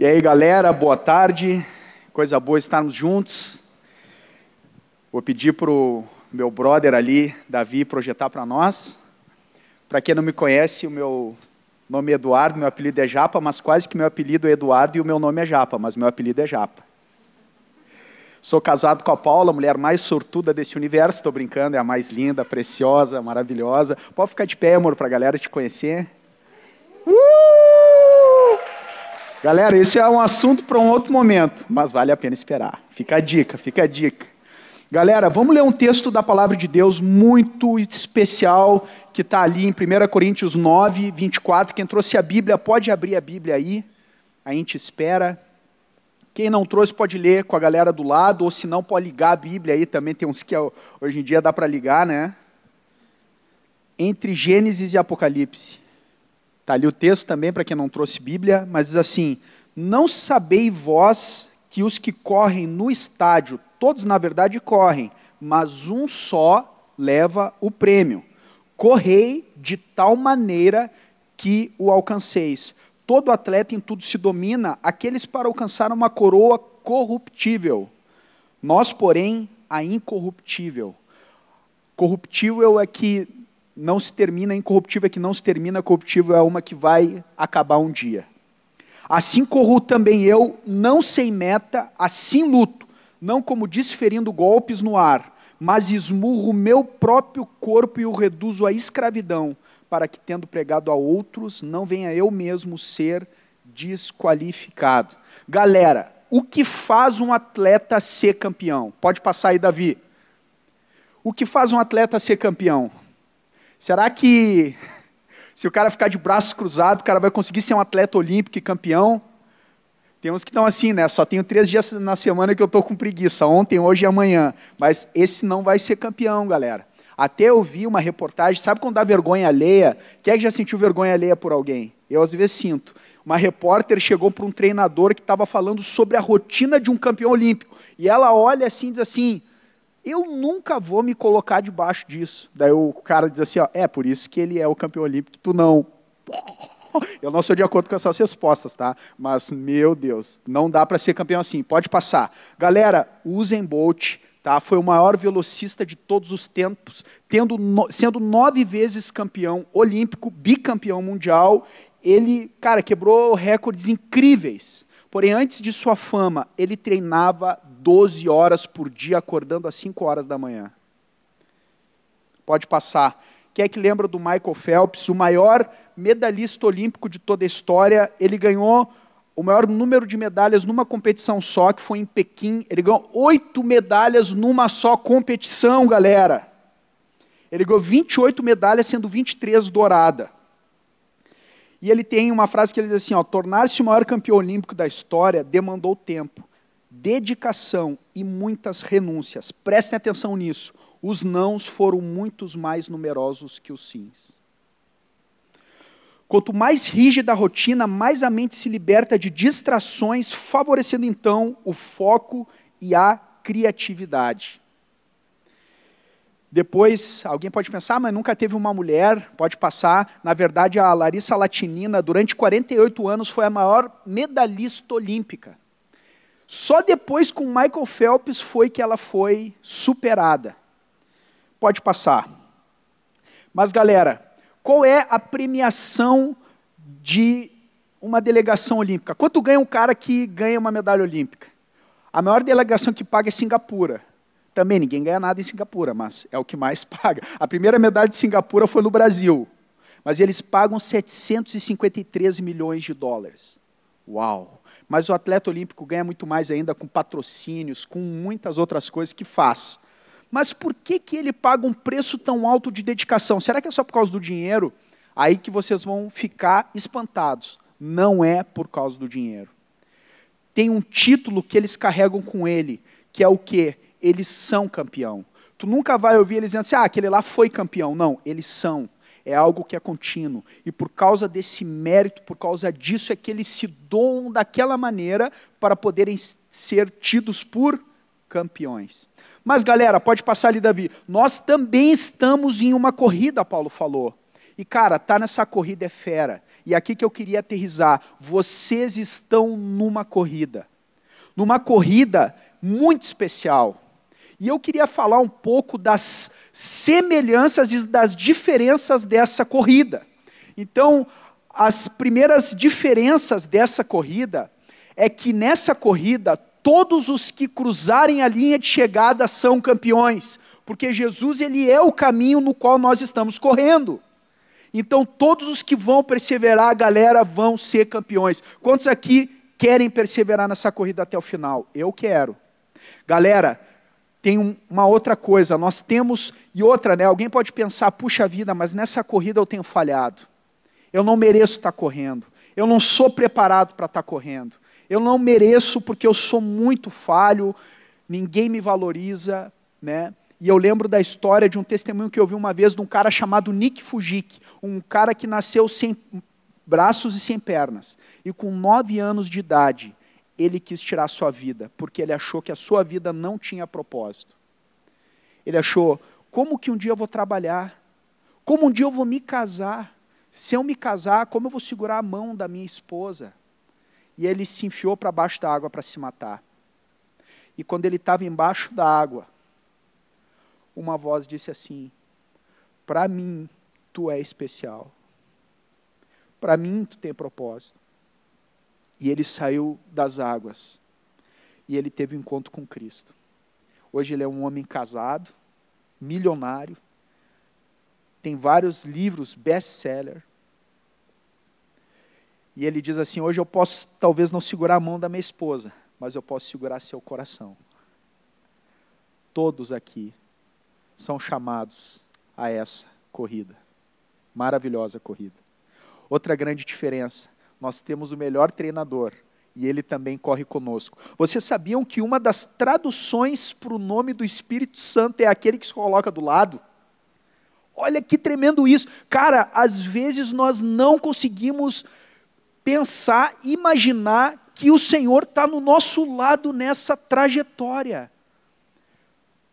E aí, galera, boa tarde. Coisa boa estarmos juntos. Vou pedir para o meu brother ali, Davi, projetar para nós. Para quem não me conhece, o meu nome é Eduardo, meu apelido é Japa, mas quase que meu apelido é Eduardo e o meu nome é Japa, mas meu apelido é Japa. Sou casado com a Paula, a mulher mais sortuda desse universo, estou brincando, é a mais linda, preciosa, maravilhosa. Pode ficar de pé, amor, para a galera te conhecer. Galera, esse é um assunto para um outro momento, mas vale a pena esperar. Fica a dica, fica a dica. Galera, vamos ler um texto da palavra de Deus muito especial que está ali em 1 Coríntios 9, 24. Quem trouxe a Bíblia, pode abrir a Bíblia aí. A gente espera. Quem não trouxe pode ler com a galera do lado, ou se não, pode ligar a Bíblia aí também. Tem uns que hoje em dia dá para ligar, né? Entre Gênesis e Apocalipse. Está ali o texto também para quem não trouxe Bíblia, mas diz assim: Não sabei vós que os que correm no estádio, todos na verdade correm, mas um só leva o prêmio. Correi de tal maneira que o alcanceis. Todo atleta em tudo se domina, aqueles para alcançar uma coroa corruptível. Nós, porém, a incorruptível. Corruptível é que não se termina, incorruptível é que não se termina, corruptível é uma que vai acabar um dia. Assim corro também eu, não sem meta, assim luto, não como desferindo golpes no ar, mas esmurro meu próprio corpo e o reduzo à escravidão, para que, tendo pregado a outros, não venha eu mesmo ser desqualificado. Galera, o que faz um atleta ser campeão? Pode passar aí, Davi. O que faz um atleta ser campeão? Será que se o cara ficar de braços cruzados, o cara vai conseguir ser um atleta olímpico e campeão? Tem uns que estão assim, né? Só tenho três dias na semana que eu estou com preguiça, ontem, hoje e amanhã. Mas esse não vai ser campeão, galera. Até eu vi uma reportagem, sabe quando dá vergonha alheia? Quem é que já sentiu vergonha alheia por alguém? Eu às vezes sinto. Uma repórter chegou para um treinador que estava falando sobre a rotina de um campeão olímpico. E ela olha assim e diz assim: eu nunca vou me colocar debaixo disso. Daí o cara diz assim, ó, é por isso que ele é o campeão olímpico, tu não. Eu não sou de acordo com essas respostas, tá? Mas, meu Deus, não dá para ser campeão assim. Pode passar. Galera, usem Bolt, tá? Foi o maior velocista de todos os tempos, tendo no, sendo nove vezes campeão olímpico, bicampeão mundial. Ele, cara, quebrou recordes incríveis. Porém, antes de sua fama, ele treinava 12 horas por dia, acordando às 5 horas da manhã. Pode passar. Quem é que lembra do Michael Phelps, o maior medalhista olímpico de toda a história? Ele ganhou o maior número de medalhas numa competição só, que foi em Pequim. Ele ganhou oito medalhas numa só competição, galera. Ele ganhou 28 medalhas, sendo 23 dourada. E ele tem uma frase que ele diz assim: tornar-se o maior campeão olímpico da história demandou tempo, dedicação e muitas renúncias. Prestem atenção nisso. Os nãos foram muitos mais numerosos que os sims. Quanto mais rígida a rotina, mais a mente se liberta de distrações, favorecendo então o foco e a criatividade. Depois, alguém pode pensar, mas nunca teve uma mulher, pode passar. Na verdade, a Larissa Latinina, durante 48 anos, foi a maior medalhista olímpica. Só depois com Michael Phelps foi que ela foi superada. Pode passar. Mas, galera, qual é a premiação de uma delegação olímpica? Quanto ganha um cara que ganha uma medalha olímpica? A maior delegação que paga é Singapura. Também ninguém ganha nada em Singapura, mas é o que mais paga. A primeira medalha de Singapura foi no Brasil, mas eles pagam 753 milhões de dólares. Uau! Mas o atleta olímpico ganha muito mais ainda com patrocínios, com muitas outras coisas que faz. Mas por que, que ele paga um preço tão alto de dedicação? Será que é só por causa do dinheiro? Aí que vocês vão ficar espantados. Não é por causa do dinheiro. Tem um título que eles carregam com ele, que é o quê? Eles são campeão. Tu nunca vai ouvir eles dizendo assim, ah, aquele lá foi campeão. Não, eles são é algo que é contínuo. E por causa desse mérito, por causa disso, é que eles se doam daquela maneira para poderem ser tidos por campeões. Mas, galera, pode passar ali, Davi. Nós também estamos em uma corrida, Paulo falou. E cara, tá nessa corrida é fera. E aqui que eu queria aterrizar, vocês estão numa corrida. Numa corrida muito especial. E eu queria falar um pouco das semelhanças e das diferenças dessa corrida. Então, as primeiras diferenças dessa corrida é que nessa corrida todos os que cruzarem a linha de chegada são campeões, porque Jesus ele é o caminho no qual nós estamos correndo. Então todos os que vão perseverar, galera, vão ser campeões. Quantos aqui querem perseverar nessa corrida até o final? Eu quero. Galera, tem uma outra coisa, nós temos e outra, né? Alguém pode pensar, puxa vida, mas nessa corrida eu tenho falhado. Eu não mereço estar correndo. Eu não sou preparado para estar correndo. Eu não mereço porque eu sou muito falho, ninguém me valoriza, né? E eu lembro da história de um testemunho que eu vi uma vez de um cara chamado Nick Fujik, um cara que nasceu sem braços e sem pernas. E com nove anos de idade, ele quis tirar a sua vida, porque ele achou que a sua vida não tinha propósito. Ele achou, como que um dia eu vou trabalhar? Como um dia eu vou me casar? Se eu me casar, como eu vou segurar a mão da minha esposa? E ele se enfiou para baixo da água para se matar. E quando ele estava embaixo da água, uma voz disse assim: Para mim, tu é especial. Para mim, tu tem propósito. E ele saiu das águas. E ele teve um encontro com Cristo. Hoje ele é um homem casado, milionário, tem vários livros best-seller. E ele diz assim: Hoje eu posso talvez não segurar a mão da minha esposa, mas eu posso segurar seu coração. Todos aqui são chamados a essa corrida. Maravilhosa corrida. Outra grande diferença: nós temos o melhor treinador e ele também corre conosco. Vocês sabiam que uma das traduções para o nome do Espírito Santo é aquele que se coloca do lado? Olha que tremendo isso. Cara, às vezes nós não conseguimos pensar, imaginar que o Senhor está no nosso lado nessa trajetória.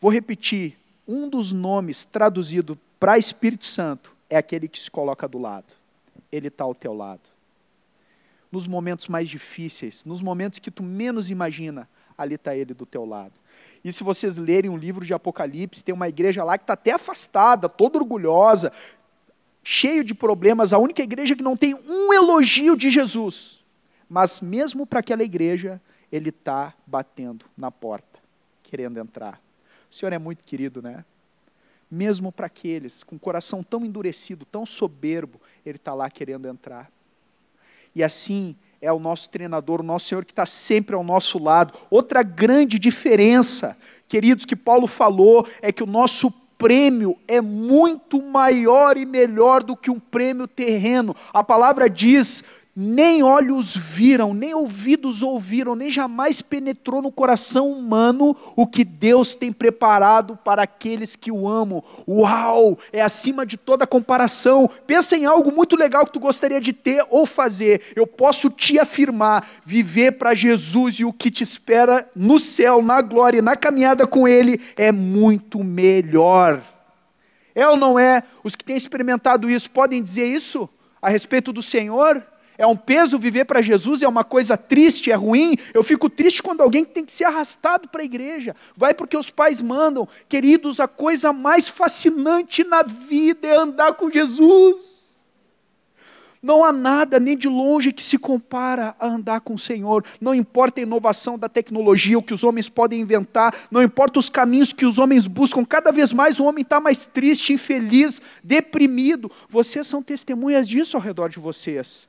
Vou repetir: um dos nomes traduzido para Espírito Santo é aquele que se coloca do lado. Ele está ao teu lado. Nos momentos mais difíceis, nos momentos que tu menos imagina, ali está ele do teu lado. E se vocês lerem um livro de Apocalipse, tem uma igreja lá que está até afastada, toda orgulhosa, cheio de problemas, a única igreja que não tem um elogio de Jesus. Mas mesmo para aquela igreja, ele está batendo na porta, querendo entrar. O Senhor é muito querido, né? Mesmo para aqueles com o coração tão endurecido, tão soberbo, Ele está lá querendo entrar. E assim é o nosso treinador, o nosso Senhor que está sempre ao nosso lado. Outra grande diferença, queridos, que Paulo falou, é que o nosso prêmio é muito maior e melhor do que um prêmio terreno. A palavra diz: nem olhos viram, nem ouvidos ouviram, nem jamais penetrou no coração humano o que Deus tem preparado para aqueles que o amam. Uau! É acima de toda comparação. Pensa em algo muito legal que tu gostaria de ter ou fazer. Eu posso te afirmar: viver para Jesus e o que te espera no céu, na glória, na caminhada com Ele é muito melhor. É ou não é? Os que têm experimentado isso podem dizer isso a respeito do Senhor? É um peso viver para Jesus, é uma coisa triste, é ruim. Eu fico triste quando alguém tem que ser arrastado para a igreja. Vai porque os pais mandam. Queridos, a coisa mais fascinante na vida é andar com Jesus. Não há nada nem de longe que se compara a andar com o Senhor. Não importa a inovação da tecnologia, o que os homens podem inventar, não importa os caminhos que os homens buscam, cada vez mais o homem está mais triste, infeliz, deprimido. Vocês são testemunhas disso ao redor de vocês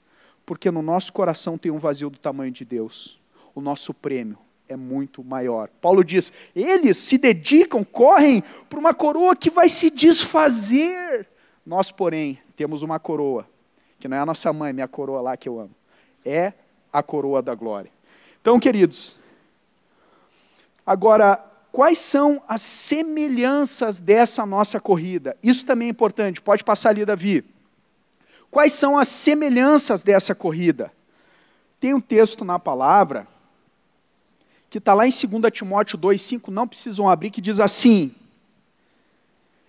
porque no nosso coração tem um vazio do tamanho de Deus. O nosso prêmio é muito maior. Paulo diz: eles se dedicam, correm para uma coroa que vai se desfazer. Nós, porém, temos uma coroa, que não é a nossa mãe, minha coroa lá que eu amo. É a coroa da glória. Então, queridos, agora, quais são as semelhanças dessa nossa corrida? Isso também é importante. Pode passar ali, Davi. Quais são as semelhanças dessa corrida? Tem um texto na palavra que está lá em 2 Timóteo 2,5, não precisam abrir, que diz assim: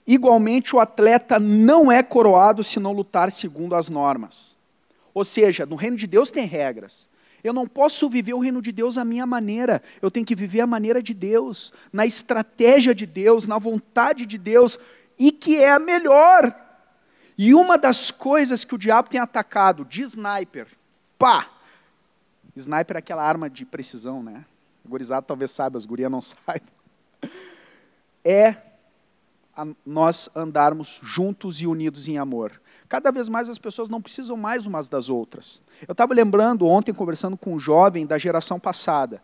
igualmente o atleta não é coroado se não lutar segundo as normas. Ou seja, no reino de Deus tem regras. Eu não posso viver o reino de Deus à minha maneira. Eu tenho que viver a maneira de Deus, na estratégia de Deus, na vontade de Deus, e que é a melhor. E uma das coisas que o diabo tem atacado de sniper, pá! Sniper é aquela arma de precisão, né? O gurizado talvez saiba, as gurias não saibam. É nós andarmos juntos e unidos em amor. Cada vez mais as pessoas não precisam mais umas das outras. Eu estava lembrando ontem, conversando com um jovem da geração passada.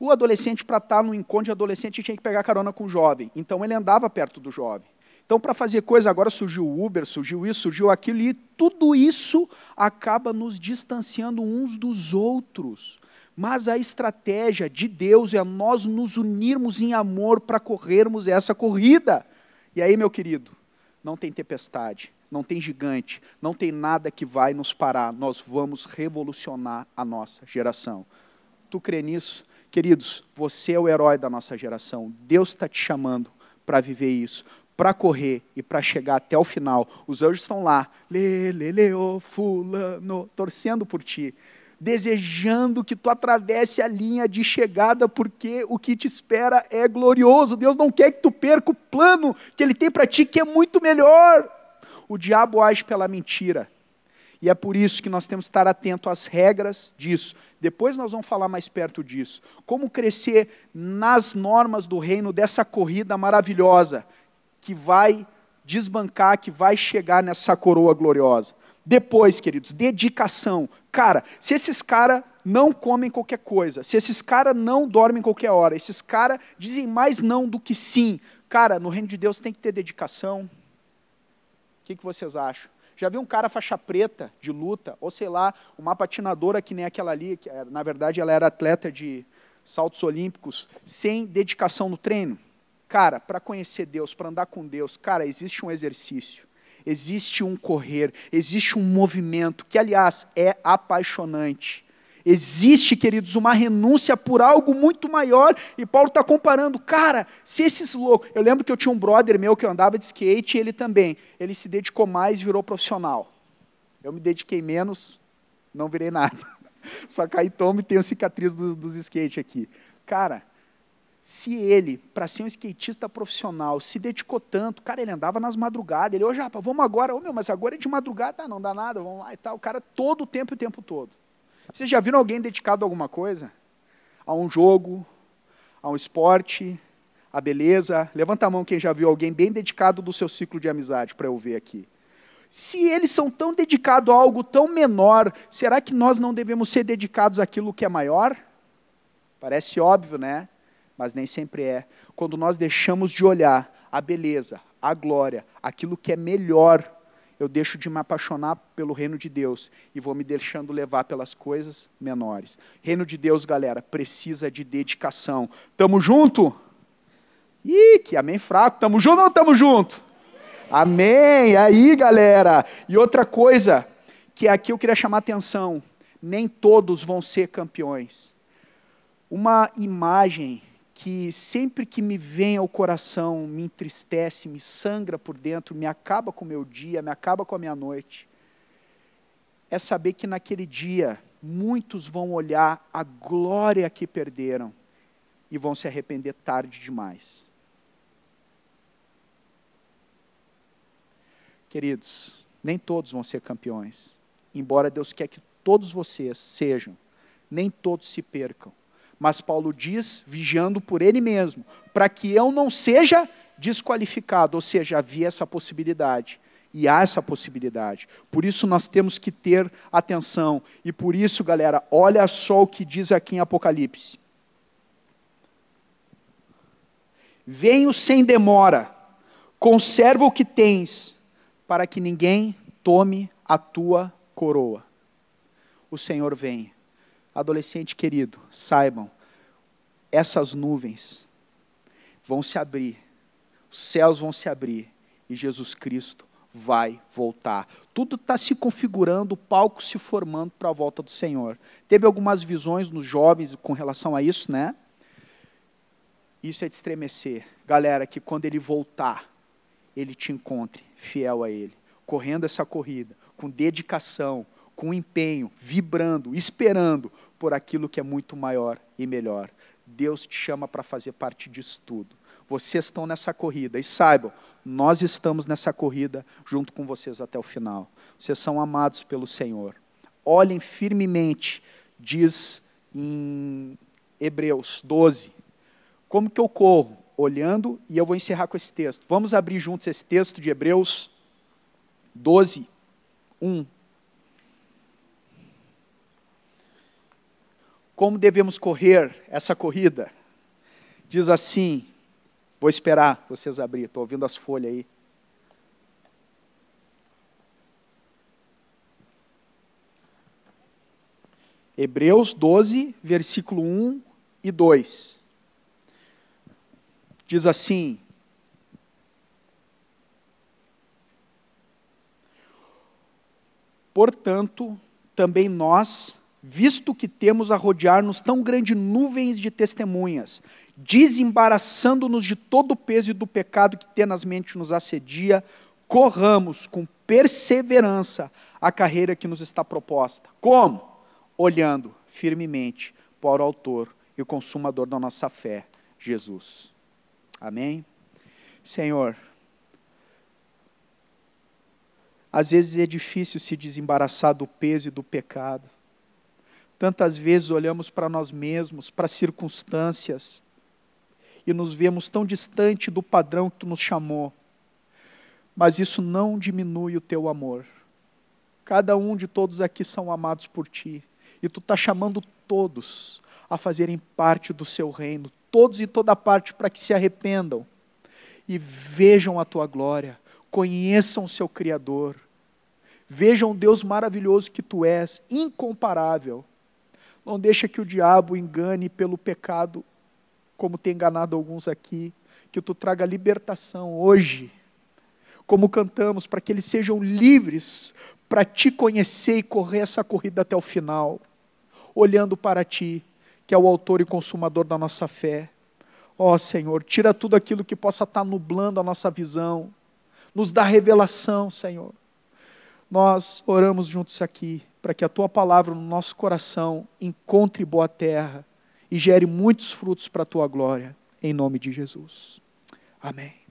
O adolescente, para estar tá no encontro de adolescente, tinha que pegar carona com o jovem. Então ele andava perto do jovem. Então, para fazer coisa, agora surgiu o Uber, surgiu isso, surgiu aquilo, e tudo isso acaba nos distanciando uns dos outros. Mas a estratégia de Deus é nós nos unirmos em amor para corrermos essa corrida. E aí, meu querido, não tem tempestade, não tem gigante, não tem nada que vai nos parar. Nós vamos revolucionar a nossa geração. Tu crê nisso? Queridos, você é o herói da nossa geração. Deus está te chamando para viver isso, para correr e para chegar até o final. Os anjos estão lá, oh, fulano, torcendo por ti desejando que tu atravesse a linha de chegada, porque o que te espera é glorioso. Deus não quer que tu perca o plano que Ele tem para ti, que é muito melhor. O diabo age pela mentira. E é por isso que nós temos que estar atento às regras disso. Depois nós vamos falar mais perto disso. Como crescer nas normas do reino dessa corrida maravilhosa que vai desbancar, que vai chegar nessa coroa gloriosa. Depois, queridos, dedicação. Cara, se esses caras não comem qualquer coisa, se esses caras não dormem qualquer hora, esses caras dizem mais não do que sim, cara, no reino de Deus tem que ter dedicação. O que, que vocês acham? Já viu um cara faixa preta de luta, ou sei lá, uma patinadora que nem aquela ali, que na verdade ela era atleta de saltos olímpicos, sem dedicação no treino? Cara, para conhecer Deus, para andar com Deus, cara, existe um exercício, existe um correr, existe um movimento, que aliás é apaixonante. Existe, queridos, uma renúncia por algo muito maior, e Paulo está comparando, cara, se esses loucos. Eu lembro que eu tinha um brother meu que andava de skate, e ele também. Ele se dedicou mais e virou profissional. Eu me dediquei menos, não virei nada. Só caí tomo e tenho cicatriz do, dos skate aqui. Cara, se ele, para ser um skatista profissional, se dedicou tanto, cara, ele andava nas madrugadas, ele, ô Japa, vamos agora, ô meu, mas agora é de madrugada, não dá nada, vamos lá e tal. O cara todo o tempo e o tempo todo. Vocês já viram alguém dedicado a alguma coisa? A um jogo, a um esporte, a beleza? Levanta a mão quem já viu alguém bem dedicado do seu ciclo de amizade, para eu ver aqui. Se eles são tão dedicados a algo tão menor, será que nós não devemos ser dedicados àquilo que é maior? Parece óbvio, né? Mas nem sempre é. Quando nós deixamos de olhar a beleza, a glória, aquilo que é melhor eu deixo de me apaixonar pelo reino de Deus e vou me deixando levar pelas coisas menores. Reino de Deus, galera, precisa de dedicação. Tamo junto? Ih, que amém fraco. Tamo junto ou não tamo junto? Amém. Aí, galera. E outra coisa que aqui eu queria chamar atenção, nem todos vão ser campeões. Uma imagem que sempre que me vem ao coração me entristece, me sangra por dentro, me acaba com o meu dia, me acaba com a minha noite, é saber que naquele dia muitos vão olhar a glória que perderam e vão se arrepender tarde demais. Queridos, nem todos vão ser campeões, embora Deus quer que todos vocês sejam, nem todos se percam mas Paulo diz, vigiando por ele mesmo, para que eu não seja desqualificado, ou seja, havia essa possibilidade. E há essa possibilidade. Por isso nós temos que ter atenção. E por isso, galera, olha só o que diz aqui em Apocalipse. Venho sem demora, conserva o que tens, para que ninguém tome a tua coroa. O Senhor vem. Adolescente querido, saibam, essas nuvens vão se abrir, os céus vão se abrir e Jesus Cristo vai voltar. Tudo está se configurando, o palco se formando para a volta do Senhor. Teve algumas visões nos jovens com relação a isso, né? Isso é de estremecer. Galera, que quando ele voltar, ele te encontre fiel a Ele, correndo essa corrida, com dedicação, com empenho, vibrando, esperando por aquilo que é muito maior e melhor. Deus te chama para fazer parte disso tudo. Vocês estão nessa corrida e saibam, nós estamos nessa corrida junto com vocês até o final. Vocês são amados pelo Senhor. Olhem firmemente, diz em Hebreus 12. Como que eu corro? Olhando, e eu vou encerrar com esse texto. Vamos abrir juntos esse texto de Hebreus 12, 1. Como devemos correr essa corrida? Diz assim, vou esperar vocês abrir, estou ouvindo as folhas aí. Hebreus 12, versículo 1 e 2. Diz assim: Portanto, também nós, visto que temos a rodear-nos tão grande nuvens de testemunhas, desembaraçando-nos de todo o peso e do pecado que tenazmente nos assedia, corramos com perseverança a carreira que nos está proposta. Como? Olhando firmemente para o Autor e o Consumador da nossa fé, Jesus. Amém? Senhor, às vezes é difícil se desembaraçar do peso e do pecado. Tantas vezes olhamos para nós mesmos, para as circunstâncias, e nos vemos tão distante do padrão que tu nos chamou. Mas isso não diminui o teu amor. Cada um de todos aqui são amados por ti, e tu está chamando todos a fazerem parte do seu reino, todos e toda parte, para que se arrependam e vejam a tua glória, conheçam o seu Criador, vejam o Deus maravilhoso que tu és, incomparável. Não deixa que o diabo engane pelo pecado, como tem enganado alguns aqui, que tu traga libertação hoje, como cantamos, para que eles sejam livres para te conhecer e correr essa corrida até o final, olhando para ti, que é o autor e consumador da nossa fé. Ó oh, Senhor, tira tudo aquilo que possa estar nublando a nossa visão, nos dá revelação, Senhor. Nós oramos juntos aqui para que a tua palavra no nosso coração encontre boa terra e gere muitos frutos para a tua glória, em nome de Jesus. Amém.